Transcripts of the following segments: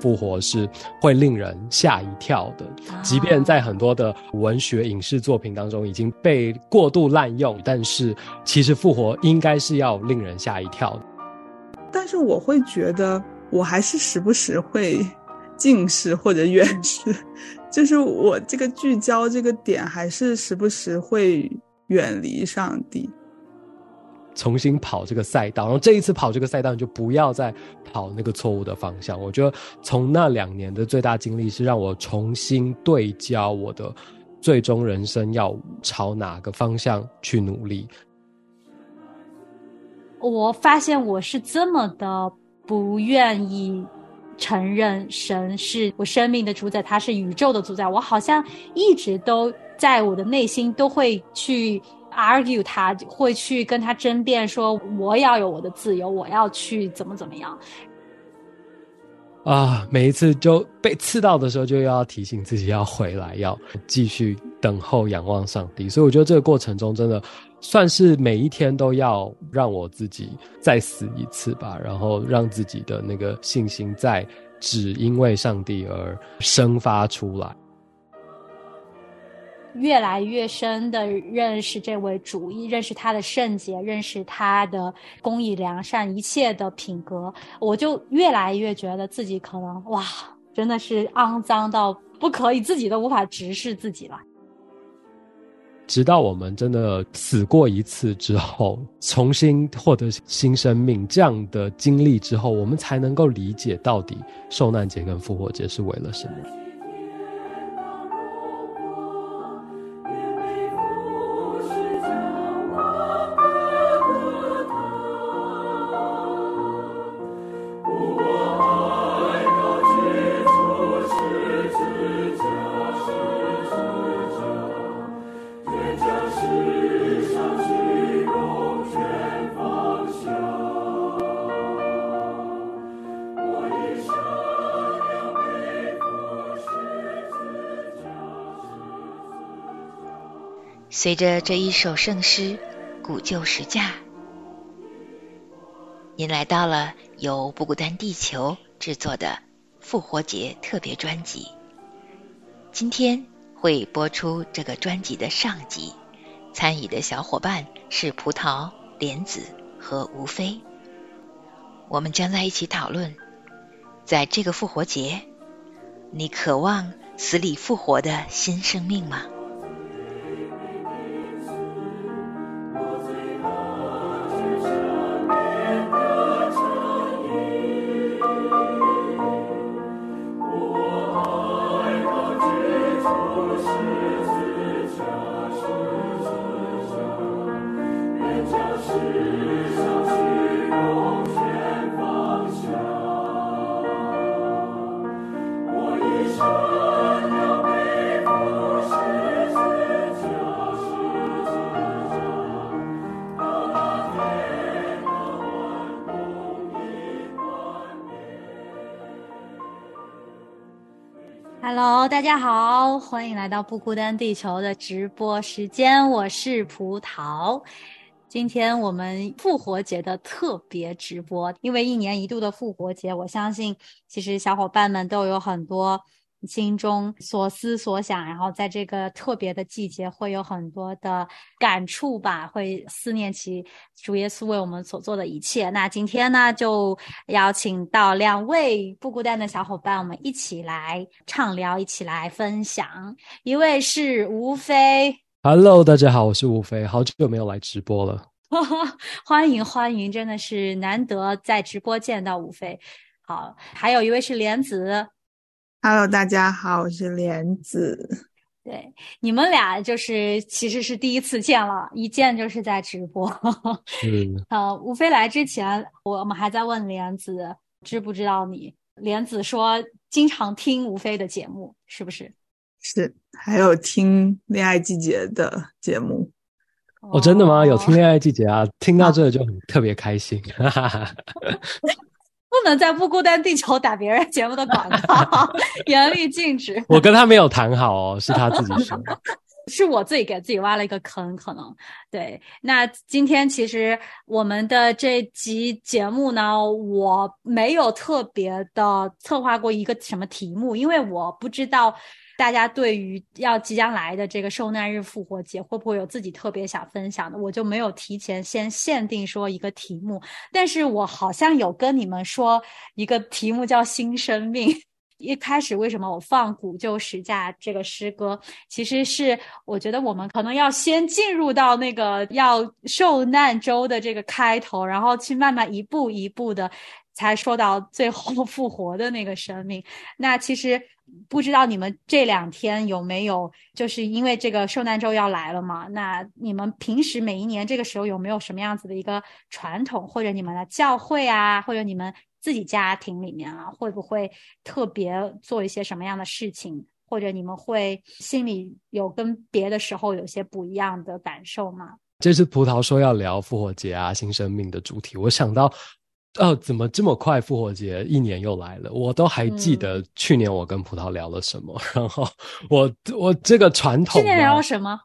复活是会令人吓一跳的，即便在很多的文学影视作品当中已经被过度滥用，但是其实复活应该是要令人吓一跳的。但是我会觉得，我还是时不时会近视或者远视，就是我这个聚焦这个点还是时不时会远离上帝。重新跑这个赛道，然后这一次跑这个赛道，你就不要再跑那个错误的方向。我觉得从那两年的最大经历是让我重新对焦我的最终人生要朝哪个方向去努力。我发现我是这么的不愿意承认神是我生命的主宰，他是宇宙的主宰。我好像一直都在我的内心都会去。Argue 他会去跟他争辩说我要有我的自由，我要去怎么怎么样啊！每一次就被刺到的时候，就要提醒自己要回来，要继续等候、仰望上帝。所以我觉得这个过程中，真的算是每一天都要让我自己再死一次吧，然后让自己的那个信心再只因为上帝而生发出来。越来越深的认识这位主，认识他的圣洁，认识他的公义良善，一切的品格，我就越来越觉得自己可能哇，真的是肮脏到不可以，自己都无法直视自己了。直到我们真的死过一次之后，重新获得新生命这样的经历之后，我们才能够理解到底受难节跟复活节是为了什么。随着这一首圣诗《古旧十架》，您来到了由不孤单地球制作的复活节特别专辑。今天会播出这个专辑的上集，参与的小伙伴是葡萄、莲子和吴飞。我们将在一起讨论，在这个复活节，你渴望死里复活的新生命吗大家好，欢迎来到不孤单地球的直播时间，我是葡萄。今天我们复活节的特别直播，因为一年一度的复活节，我相信其实小伙伴们都有很多。心中所思所想，然后在这个特别的季节，会有很多的感触吧，会思念起主耶稣为我们所做的一切。那今天呢，就邀请到两位不孤单的小伙伴，我们一起来畅聊，一起来分享。一位是吴飞，Hello，大家好，我是吴飞，好久没有来直播了，欢迎欢迎，真的是难得在直播见到吴飞。好，还有一位是莲子。Hello，大家好，我是莲子。对，你们俩就是其实是第一次见了，一见就是在直播。嗯，呃，吴飞来之前，我们还在问莲子知不知道你。莲子说经常听吴飞的节目，是不是？是，还有听恋爱季节的节目。哦，真的吗？有听恋爱季节啊？听到这就很特别开心。不能在不孤单地球打别人节目的广告，严厉禁止。我跟他没有谈好哦，是他自己说。是我自己给自己挖了一个坑，可能对。那今天其实我们的这集节目呢，我没有特别的策划过一个什么题目，因为我不知道大家对于要即将来的这个受难日复活节会不会有自己特别想分享的，我就没有提前先限定说一个题目。但是我好像有跟你们说一个题目叫新生命。一开始为什么我放《古旧时价》这个诗歌，其实是我觉得我们可能要先进入到那个要受难周的这个开头，然后去慢慢一步一步的，才说到最后 复活的那个生命。那其实不知道你们这两天有没有，就是因为这个受难周要来了嘛？那你们平时每一年这个时候有没有什么样子的一个传统，或者你们的教会啊，或者你们？自己家庭里面啊，会不会特别做一些什么样的事情，或者你们会心里有跟别的时候有些不一样的感受吗？这次葡萄说要聊复活节啊，新生命的主题，我想到，哦，怎么这么快复活节一年又来了？我都还记得去年我跟葡萄聊了什么，然后我我这个传统，去年聊了什么？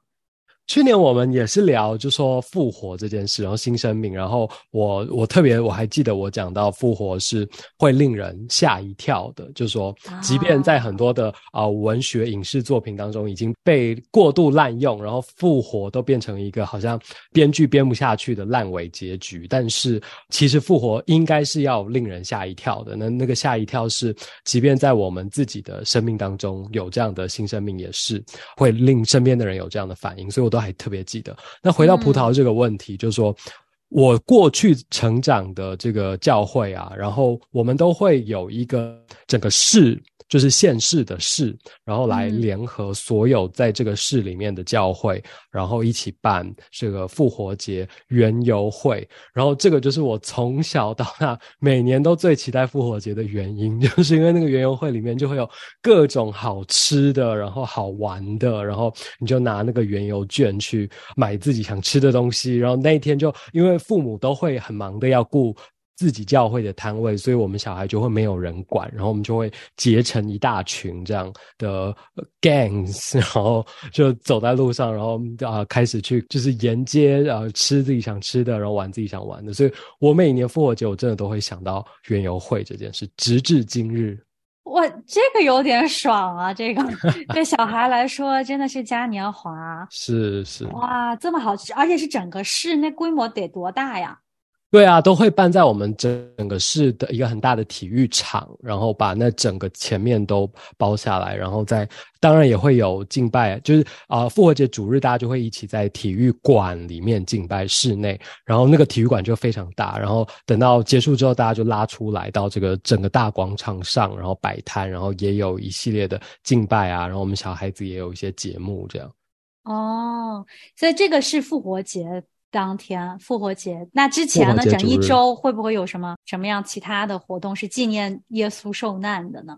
去年我们也是聊，就说复活这件事，然后新生命，然后我我特别我还记得我讲到复活是会令人吓一跳的，就是说，即便在很多的啊文学影视作品当中已经被过度滥用，然后复活都变成一个好像编剧编不下去的烂尾结局，但是其实复活应该是要令人吓一跳的。那那个吓一跳是，即便在我们自己的生命当中有这样的新生命，也是会令身边的人有这样的反应，所以我都。还特别记得。那回到葡萄这个问题，就是说我过去成长的这个教会啊，然后我们都会有一个整个市。就是县市的市，然后来联合所有在这个市里面的教会，然后一起办这个复活节园游会。然后这个就是我从小到大每年都最期待复活节的原因，就是因为那个园游会里面就会有各种好吃的，然后好玩的，然后你就拿那个园游券去买自己想吃的东西。然后那一天就因为父母都会很忙的要顾。自己教会的摊位，所以我们小孩就会没有人管，然后我们就会结成一大群这样的 gangs，然后就走在路上，然后啊开始去就是沿街啊吃自己想吃的，然后玩自己想玩的。所以我每年复活节我真的都会想到园游会这件事，直至今日。哇，这个有点爽啊！这个 对小孩来说真的是嘉年华。是是。哇，这么好吃，而且是整个市，那规模得多大呀？对啊，都会办在我们整个市的一个很大的体育场，然后把那整个前面都包下来，然后在当然也会有敬拜，就是啊复活节主日大家就会一起在体育馆里面敬拜室内，然后那个体育馆就非常大，然后等到结束之后大家就拉出来到这个整个大广场上，然后摆摊，然后也有一系列的敬拜啊，然后我们小孩子也有一些节目这样。哦，所以这个是复活节。当天复活节，那之前呢？整一周会不会有什么什么样其他的活动是纪念耶稣受难的呢？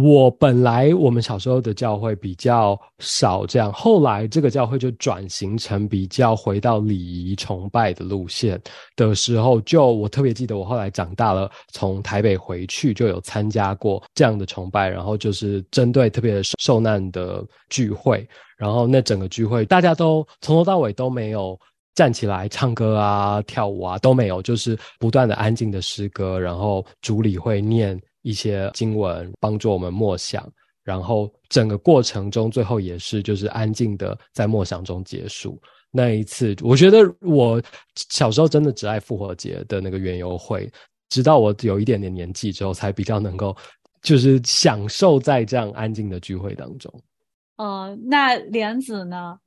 我本来我们小时候的教会比较少这样，后来这个教会就转型成比较回到礼仪崇拜的路线的时候，就我特别记得我后来长大了，从台北回去就有参加过这样的崇拜，然后就是针对特别受难的聚会。然后那整个聚会，大家都从头到尾都没有站起来唱歌啊、跳舞啊，都没有，就是不断的安静的诗歌。然后主理会念一些经文，帮助我们默想。然后整个过程中，最后也是就是安静的在默想中结束。那一次，我觉得我小时候真的只爱复活节的那个园游会，直到我有一点点年纪之后，才比较能够就是享受在这样安静的聚会当中。哦，那莲子呢？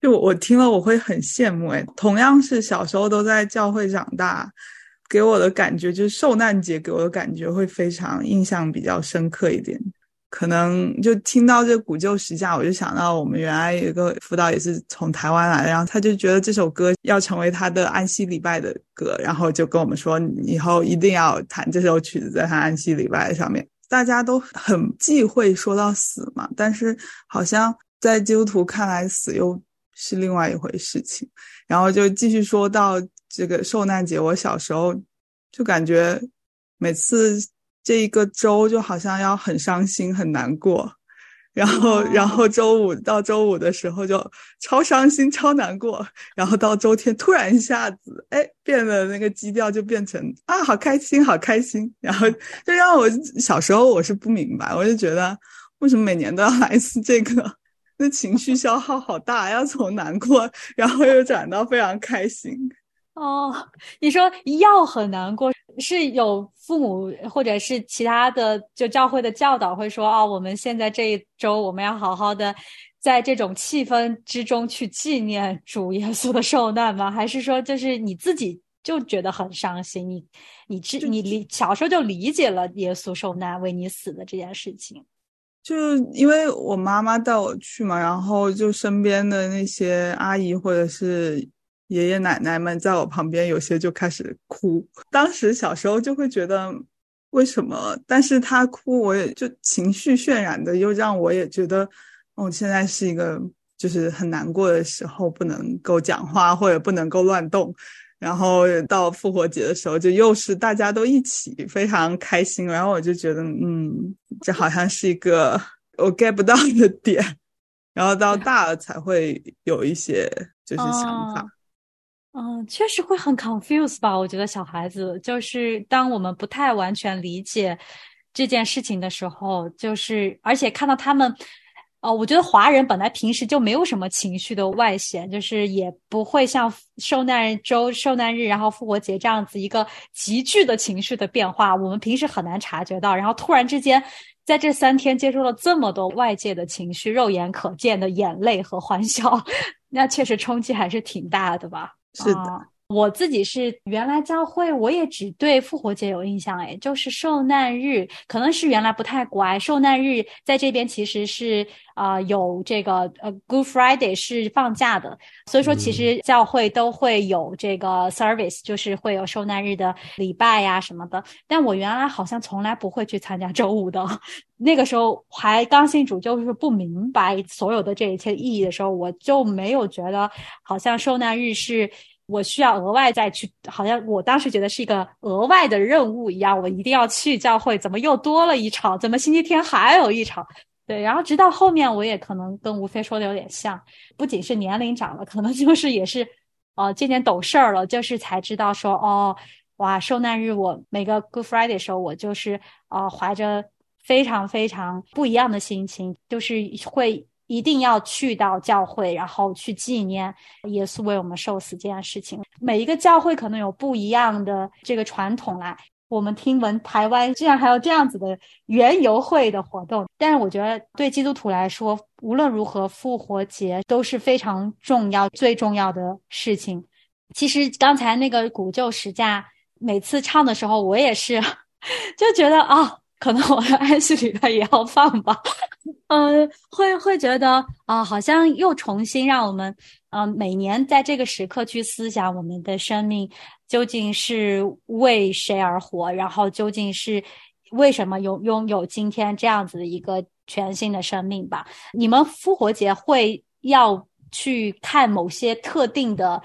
就我听了我会很羡慕哎。同样是小时候都在教会长大，给我的感觉就是受难节给我的感觉会非常印象比较深刻一点。可能就听到这古旧时价，我就想到我们原来有一个辅导也是从台湾来，然后他就觉得这首歌要成为他的安息礼拜的歌，然后就跟我们说以后一定要弹这首曲子在他安息礼拜上面。大家都很忌讳说到死嘛，但是好像在基督徒看来，死又是另外一回事情。然后就继续说到这个受难节，我小时候就感觉每次这一个周就好像要很伤心、很难过。然后，然后周五到周五的时候就超伤心、超难过，然后到周天突然一下子，哎，变得那个基调就变成啊，好开心，好开心。然后就让我小时候我是不明白，我就觉得为什么每年都要来一次这个，那情绪消耗好大，要从难过，然后又转到非常开心。哦，你说要很难过，是有父母或者是其他的就教会的教导会说，哦，我们现在这一周我们要好好的在这种气氛之中去纪念主耶稣的受难吗？还是说就是你自己就觉得很伤心？你你知你理小时候就理解了耶稣受难为你死的这件事情？就因为我妈妈带我去嘛，然后就身边的那些阿姨或者是。爷爷奶奶们在我旁边，有些就开始哭。当时小时候就会觉得为什么？但是他哭，我也就情绪渲染的，又让我也觉得，哦，现在是一个就是很难过的时候，不能够讲话或者不能够乱动。然后到复活节的时候，就又是大家都一起非常开心。然后我就觉得，嗯，这好像是一个我 get 不到的点。然后到大了才会有一些就是想法。嗯，确实会很 confuse 吧？我觉得小孩子就是当我们不太完全理解这件事情的时候，就是而且看到他们，哦，我觉得华人本来平时就没有什么情绪的外显，就是也不会像受难周、受难日，然后复活节这样子一个急剧的情绪的变化，我们平时很难察觉到。然后突然之间，在这三天接收了这么多外界的情绪，肉眼可见的眼泪和欢笑，那确实冲击还是挺大的吧。是的，我自己是原来教会，我也只对复活节有印象，哎，就是受难日，可能是原来不太乖。受难日在这边其实是啊有这个呃 Good Friday 是放假的，所以说其实教会都会有这个 service，就是会有受难日的礼拜呀什么的。但我原来好像从来不会去参加周五的，那个时候还刚信主，就是不明白所有的这一切意义的时候，我就没有觉得好像受难日是。我需要额外再去，好像我当时觉得是一个额外的任务一样，我一定要去教会。怎么又多了一场？怎么星期天还有一场？对，然后直到后面，我也可能跟吴飞说的有点像，不仅是年龄长了，可能就是也是，呃，渐渐懂事儿了，就是才知道说，哦，哇，受难日我每个 Good Friday 的时候，我就是呃怀着非常非常不一样的心情，就是会。一定要去到教会，然后去纪念耶稣为我们受死这件事情。每一个教会可能有不一样的这个传统啦。我们听闻台湾竟然还有这样子的园游会的活动，但是我觉得对基督徒来说，无论如何复活节都是非常重要、最重要的事情。其实刚才那个古旧十架每次唱的时候，我也是 就觉得啊。可能我的安息礼拜也要放吧，嗯，会会觉得啊，好像又重新让我们，嗯，每年在这个时刻去思想我们的生命究竟是为谁而活，然后究竟是为什么拥拥有今天这样子的一个全新的生命吧。你们复活节会要去看某些特定的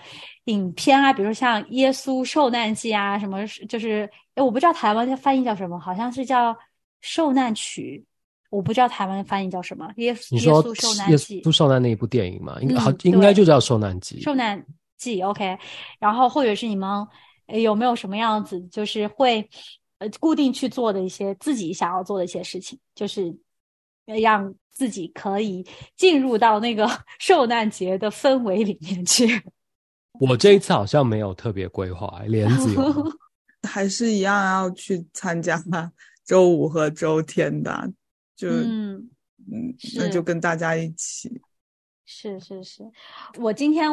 影片啊，比如像耶稣受难记啊，什么就是。哎，我不知道台湾的翻译叫什么，好像是叫《受难曲》，我不知道台湾的翻译叫什么。耶稣耶稣受难记，耶稣受难那一部电影嘛，应该好应该就叫《受难记》。受难记，OK。然后或者是你们有没有什么样子，就是会呃固定去做的一些自己想要做的一些事情，就是让自己可以进入到那个 受难节的氛围里面去。我这一次好像没有特别规划，莲子有。还是一样要去参加周五和周天的，就嗯，那就跟大家一起。是是是，我今天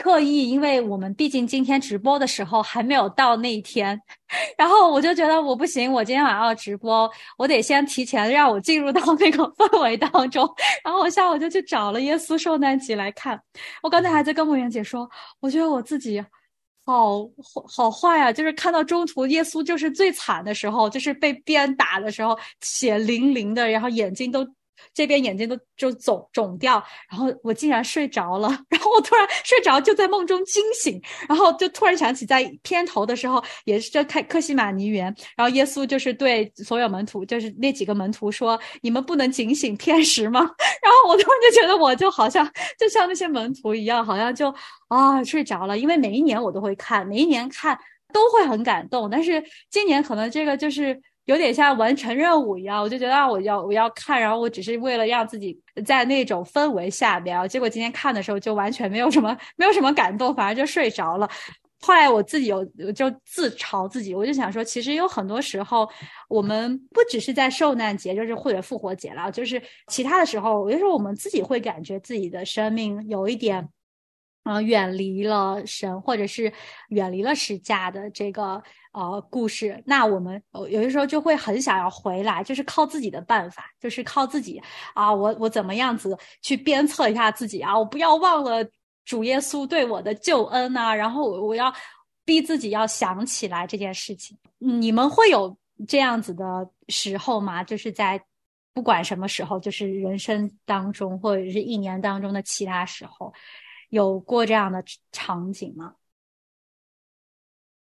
特意，因为我们毕竟今天直播的时候还没有到那一天，然后我就觉得我不行，我今天晚上要直播，我得先提前让我进入到那个氛围当中。然后我下午就去找了《耶稣受难集》来看。我刚才还在跟梦圆姐说，我觉得我自己。好好坏呀！就是看到中途耶稣就是最惨的时候，就是被鞭打的时候，血淋淋的，然后眼睛都这边眼睛都就肿肿掉，然后我竟然睡着了，然后我突然睡着就在梦中惊醒，然后就突然想起在片头的时候也是在看克西马尼园，然后耶稣就是对所有门徒，就是那几个门徒说：“你们不能警醒天使吗？” 然后我突然就觉得我就好像就像那些门徒一样，好像就啊睡着了，因为每一年我都会看，每一年看都会很感动，但是今年可能这个就是。有点像完成任务一样，我就觉得啊，我要我要看，然后我只是为了让自己在那种氛围下面，结果今天看的时候就完全没有什么没有什么感动，反而就睡着了。后来我自己有就自嘲自己，我就想说，其实有很多时候，我们不只是在受难节，就是或者复活节了，就是其他的时候，有时候我们自己会感觉自己的生命有一点。啊，远离了神，或者是远离了十架的这个呃故事，那我们有的时候就会很想要回来，就是靠自己的办法，就是靠自己啊，我我怎么样子去鞭策一下自己啊，我不要忘了主耶稣对我的救恩啊，然后我我要逼自己要想起来这件事情。你们会有这样子的时候吗？就是在不管什么时候，就是人生当中或者是一年当中的其他时候。有过这样的场景吗？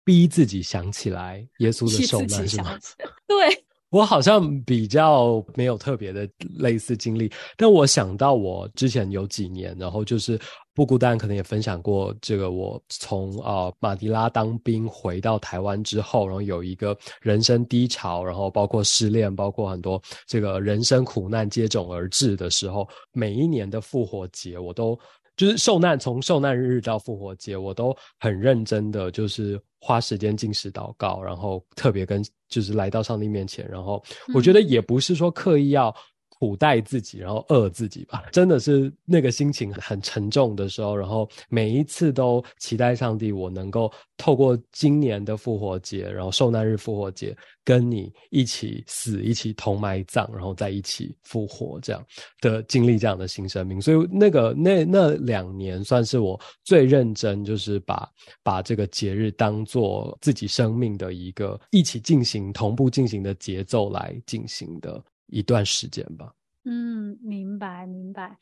逼自己想起来耶稣的受难是吗？对 我好像比较没有特别的类似经历，但我想到我之前有几年，然后就是不孤单，可能也分享过这个。我从啊马迪拉当兵回到台湾之后，然后有一个人生低潮，然后包括失恋，包括很多这个人生苦难接踵而至的时候，每一年的复活节我都。就是受难，从受难日到复活节，我都很认真的，就是花时间进食祷告，然后特别跟就是来到上帝面前，然后我觉得也不是说刻意要。苦待自己，然后饿自己吧，真的是那个心情很沉重的时候，然后每一次都期待上帝，我能够透过今年的复活节，然后受难日复活节，跟你一起死，一起同埋葬，然后再一起复活，这样的经历这样的新生命。所以那个那那两年算是我最认真，就是把 把这个节日当做自己生命的一个一起进行、同步进行的节奏来进行的。一段时间吧。嗯，明白明白。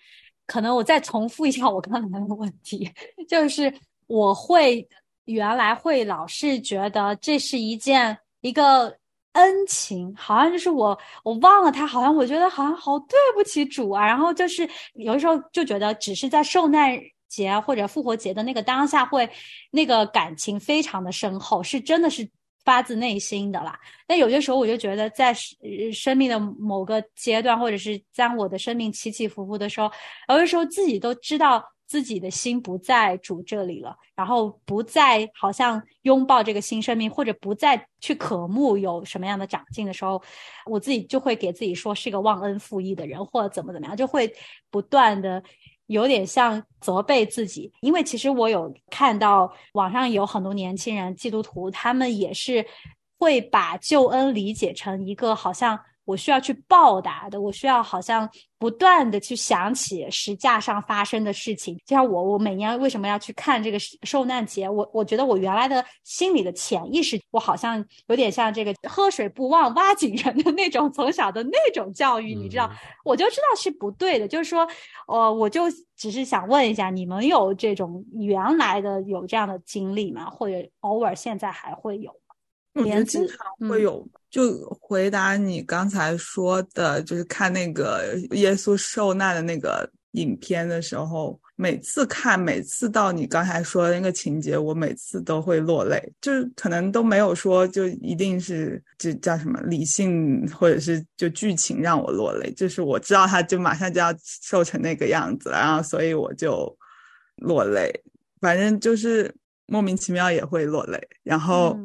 可能我再重复一下我刚才的问题，就是我会原来会老是觉得这是一件一个恩情，好像就是我我忘了他，好像我觉得好像好对不起主啊。然后就是有的时候就觉得只是在受难节或者复活节的那个当下，会那个感情非常的深厚，是真的是。发自内心的啦，那有些时候我就觉得，在生命的某个阶段，或者是当我的生命起起伏伏的时候，有的时候自己都知道自己的心不在主这里了，然后不再好像拥抱这个新生命，或者不再去渴慕有什么样的长进的时候，我自己就会给自己说是一个忘恩负义的人，或者怎么怎么样，就会不断的。有点像责备自己，因为其实我有看到网上有很多年轻人基督徒，他们也是会把救恩理解成一个好像。我需要去报答的，我需要好像不断的去想起石架上发生的事情。就像我，我每年为什么要去看这个受难节？我我觉得我原来的心里的潜意识，我好像有点像这个喝水不忘挖井人的那种从小的那种教育，你知道，我就知道是不对的。就是说，呃，我就只是想问一下，你们有这种原来的有这样的经历吗？或者偶尔现在还会有？我觉得经常会有。就回答你刚才说的，就是看那个耶稣受难的那个影片的时候，每次看，每次到你刚才说的那个情节，我每次都会落泪。就是可能都没有说，就一定是就叫什么理性，或者是就剧情让我落泪。就是我知道他就马上就要瘦成那个样子了，然后所以我就落泪。反正就是莫名其妙也会落泪。然后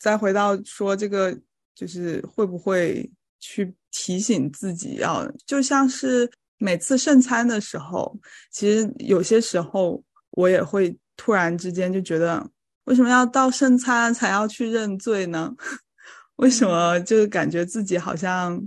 再回到说这个。就是会不会去提醒自己要，就像是每次圣餐的时候，其实有些时候我也会突然之间就觉得，为什么要到圣餐才要去认罪呢？为什么就是感觉自己好像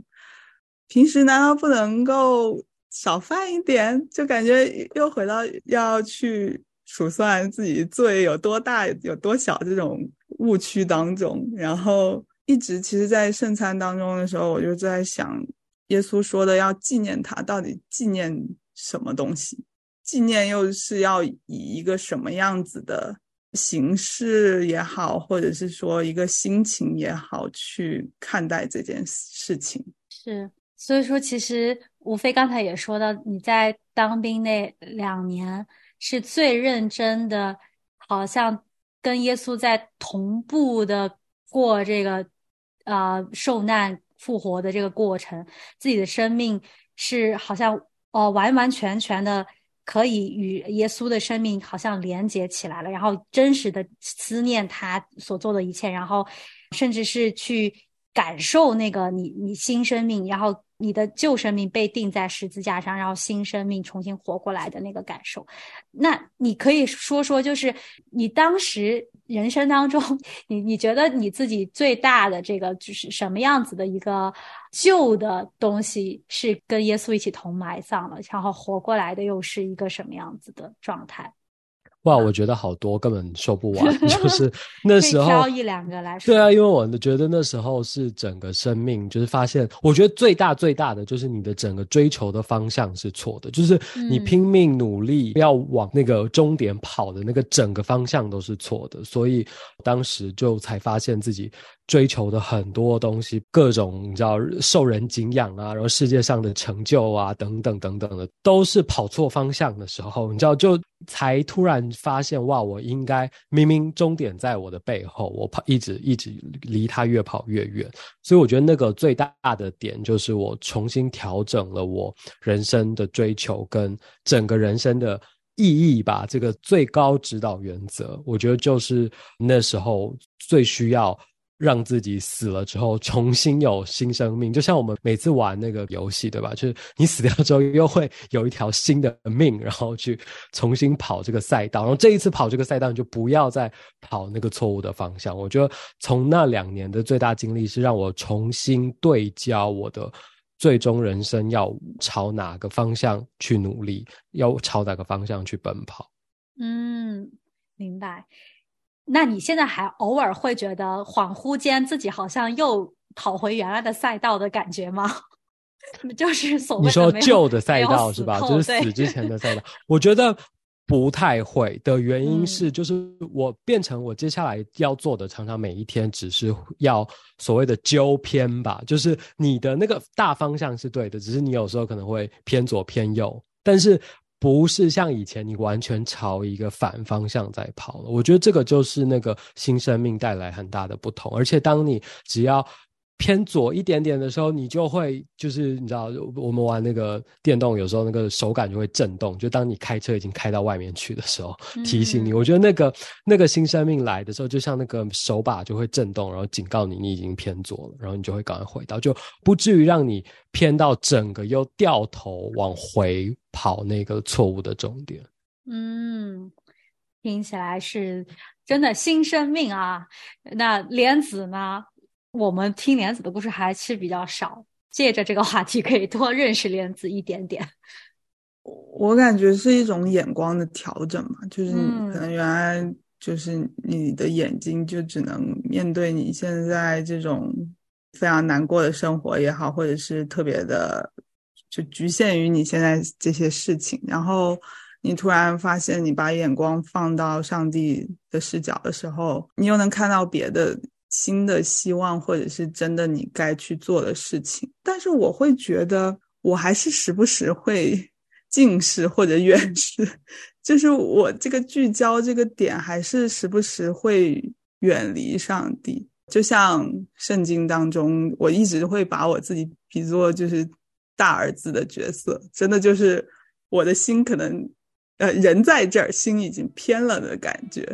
平时难道不能够少犯一点？就感觉又回到要去数算自己罪有多大有多小这种误区当中，然后。一直其实，在圣餐当中的时候，我就在想，耶稣说的要纪念他，到底纪念什么东西？纪念又是要以一个什么样子的形式也好，或者是说一个心情也好去看待这件事情？是，所以说其实吴非刚才也说到，你在当兵那两年是最认真的，好像跟耶稣在同步的过这个呃受难复活的这个过程，自己的生命是好像哦完完全全的。可以与耶稣的生命好像连接起来了，然后真实的思念他所做的一切，然后甚至是去感受那个你你新生命，然后你的旧生命被钉在十字架上，然后新生命重新活过来的那个感受。那你可以说说，就是你当时。人生当中，你你觉得你自己最大的这个就是什么样子的一个旧的东西是跟耶稣一起同埋葬了，然后活过来的又是一个什么样子的状态？哇，我觉得好多根本说不完，就是那时候挑一两个来说。对啊，因为我觉得那时候是整个生命，就是发现，我觉得最大最大的就是你的整个追求的方向是错的，就是你拼命努力要往那个终点跑的那个整个方向都是错的，所以当时就才发现自己。追求的很多东西，各种你知道受人敬仰啊，然后世界上的成就啊，等等等等的，都是跑错方向的时候，你知道就才突然发现哇，我应该明明终点在我的背后，我跑一直一直离他越跑越远，所以我觉得那个最大的点就是我重新调整了我人生的追求跟整个人生的意义吧，这个最高指导原则，我觉得就是那时候最需要。让自己死了之后重新有新生命，就像我们每次玩那个游戏，对吧？就是你死掉之后又会有一条新的命，然后去重新跑这个赛道。然后这一次跑这个赛道，你就不要再跑那个错误的方向。我觉得从那两年的最大经历是让我重新对焦我的最终人生要朝哪个方向去努力，要朝哪个方向去奔跑。嗯，明白。那你现在还偶尔会觉得恍惚间自己好像又跑回原来的赛道的感觉吗？就是所谓你说旧的赛道是吧？就是死之前的赛道。我觉得不太会的原因是，就是我变成我接下来要做的，常常每一天只是要所谓的纠偏吧。就是你的那个大方向是对的，只是你有时候可能会偏左偏右，但是。不是像以前你完全朝一个反方向在跑了，我觉得这个就是那个新生命带来很大的不同。而且当你只要偏左一点点的时候，你就会就是你知道，我们玩那个电动，有时候那个手感就会震动。就当你开车已经开到外面去的时候，提醒你。我觉得那个那个新生命来的时候，就像那个手把就会震动，然后警告你你已经偏左了，然后你就会赶快回到，就不至于让你偏到整个又掉头往回。跑那个错误的终点，嗯，听起来是真的新生命啊。那莲子呢？我们听莲子的故事还是比较少，借着这个话题可以多认识莲子一点点。我感觉是一种眼光的调整嘛，就是你可能原来就是你的眼睛就只能面对你现在这种非常难过的生活也好，或者是特别的。就局限于你现在这些事情，然后你突然发现，你把眼光放到上帝的视角的时候，你又能看到别的新的希望，或者是真的你该去做的事情。但是我会觉得，我还是时不时会 近视或者远视，就是我这个聚焦这个点，还是时不时会远离上帝。就像圣经当中，我一直会把我自己比作就是。大儿子的角色，真的就是我的心可能，呃，人在这儿，心已经偏了的感觉，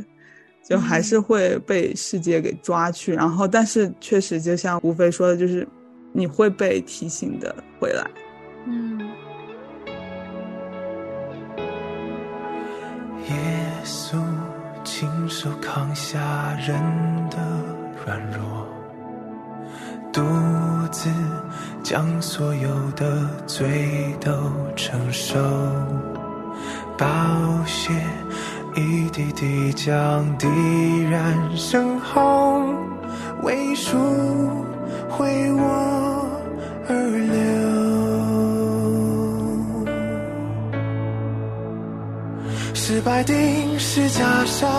就还是会被世界给抓去。然后，但是确实，就像吴飞说的，就是你会被提醒的回来。嗯。耶稣亲手扛下人的软弱，独自。将所有的罪都承受，宝血一滴滴将滴染深红，为数挥我而流？失败定是假象，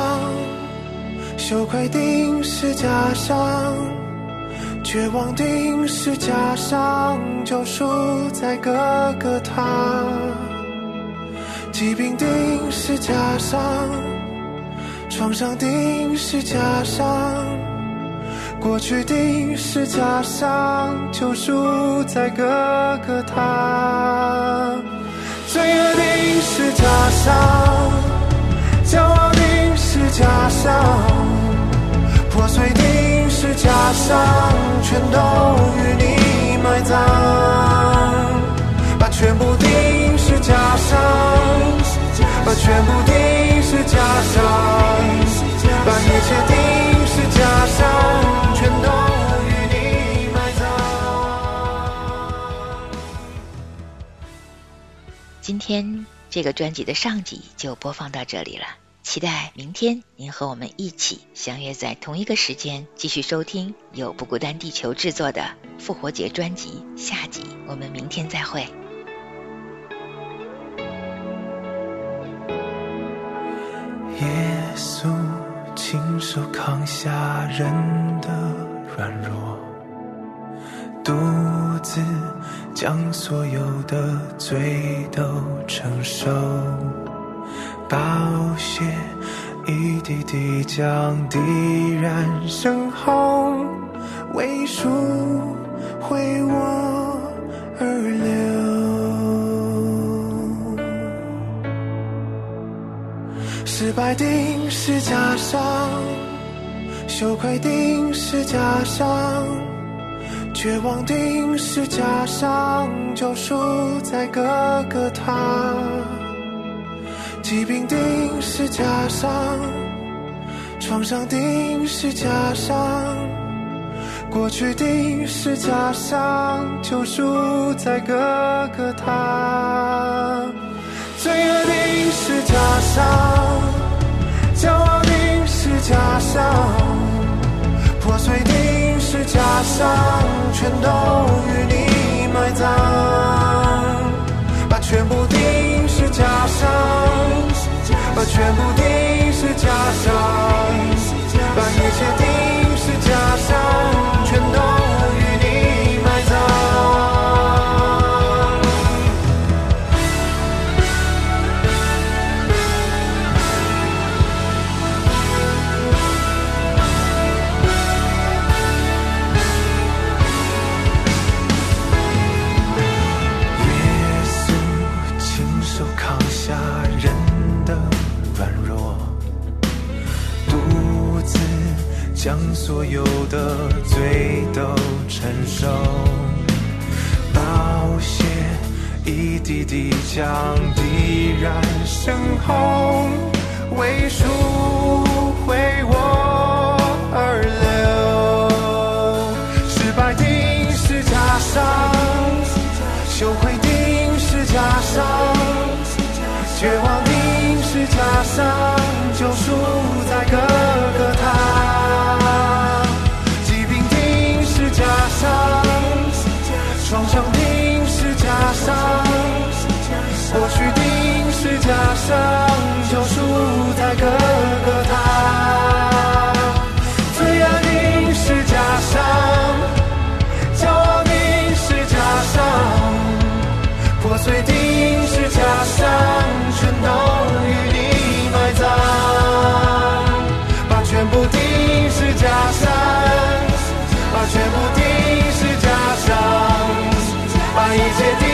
羞愧定是假象，绝望定是假象，救赎在各个他。疾病定是假伤，创伤定是假伤，过去定是假伤，救赎在各个他。罪恶定是假伤，骄傲定是假伤，破碎定是假伤，全都与你埋葬。全部定是假象，把全部钉十架上，把一切定是假象，全都与你埋葬。今天这个专辑的上集就播放到这里了，期待明天您和我们一起相约在同一个时间，继续收听由不孤单地球制作的复活节专辑下集。我们明天再会。耶稣亲手扛下人的软弱，独自将所有的罪都承受，宝血一滴滴将地染深红，为赎回我而流。失败定是假象，羞愧定是假象，绝望定是假象，救赎在各个他。疾病定是假象，创伤定是假象，过去定是假象，救赎在各个他。罪恶定是假象。碎定是假象，全都与你埋葬。把全部定是假象，把全部定是假象，把一切定所有的罪都承受，宝血一滴滴将地染深红，为赎回我而流。失败钉十架上，羞愧钉十架上，绝望钉十架上，救赎在各个他，装上定是假伤，或许定是假伤，就输在哥哥他。只要定是假伤，骄傲定是假伤，破碎定是假伤，全都与你埋葬。把全部定是假伤，把全部定是假伤。一切。